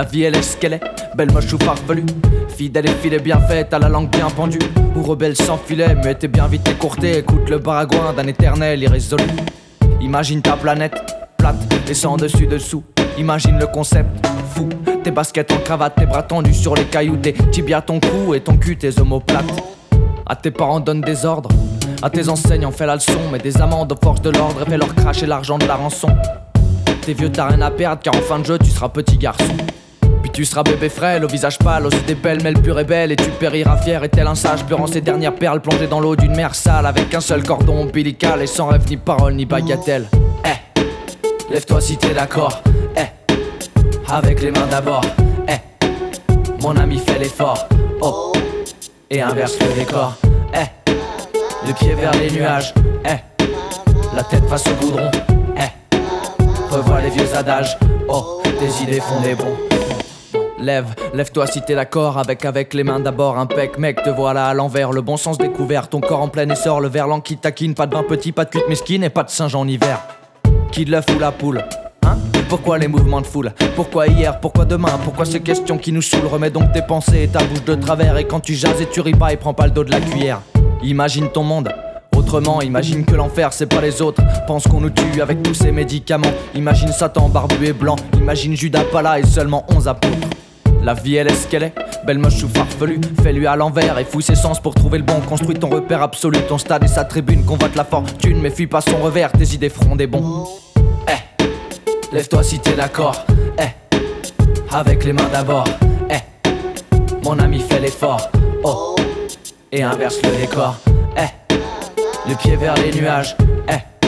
La vie elle est ce qu'elle est, belle moche ou farfelue. Fidèle et filée bien faite, à la langue bien pendue. Ou rebelle sans filet, mais t'es bien vite écourté. Écoute le baragouin d'un éternel irrésolu. Imagine ta planète, plate et sans dessus dessous. Imagine le concept, fou. Tes baskets en cravate, tes bras tendus sur les cailloux Tes tibias ton cou et ton cul tes omoplates. À tes parents donne des ordres. À tes enseignants fais la leçon. Mais des amendes aux forces de l'ordre et fais leur cracher l'argent de la rançon. T'es vieux t'as rien à perdre car en fin de jeu tu seras petit garçon tu seras bébé frêle, au visage pâle, aussi des belles, mais pure et belle, et tu périras fier et tel un sage, pleurant ses dernières perles plongées dans l'eau d'une mer sale, avec un seul cordon ombilical et sans rêve ni parole ni bagatelle. Eh, lève-toi si t'es d'accord, eh, avec les mains d'abord, eh, mon ami fait l'effort, oh, et inverse le décor, eh, le pied vers les nuages, eh, la tête face au goudron, eh, revois les vieux adages, oh, tes idées font des bons. Lève, lève-toi si t'es d'accord avec avec les mains d'abord un pec mec te voilà à l'envers le bon sens découvert ton corps en plein essor le verlan qui taquine pas de vin petit pas de cuite mesquine et pas de singe en hiver qui de l'œuf ou la poule Hein? Pourquoi les mouvements de foule? Pourquoi hier? Pourquoi demain? Pourquoi ces questions qui nous saoulent? Remets donc tes pensées et ta bouche de travers Et quand tu jases et tu ris pas et prends pas le dos de la cuillère Imagine ton monde Autrement, imagine que l'enfer c'est pas les autres. Pense qu'on nous tue avec tous ces médicaments. Imagine Satan barbu et blanc. Imagine Judas pas là et seulement 11 apôtres. La vie elle est ce qu'elle est, belle moche ou farfelue Fais-lui à l'envers et fouille ses sens pour trouver le bon. Construis ton repère absolu, ton stade et sa tribune. Convoite la fortune mais fuis pas son revers. Tes idées feront des bons. Eh, lève-toi si t'es d'accord. Eh, avec les mains d'abord. Eh, mon ami fait l'effort. Oh, et inverse le décor. Eh, le pied vers les nuages. Eh,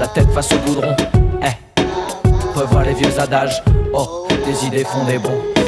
la tête face au goudron. Eh, revois les vieux adages. Oh, tes idées font des bons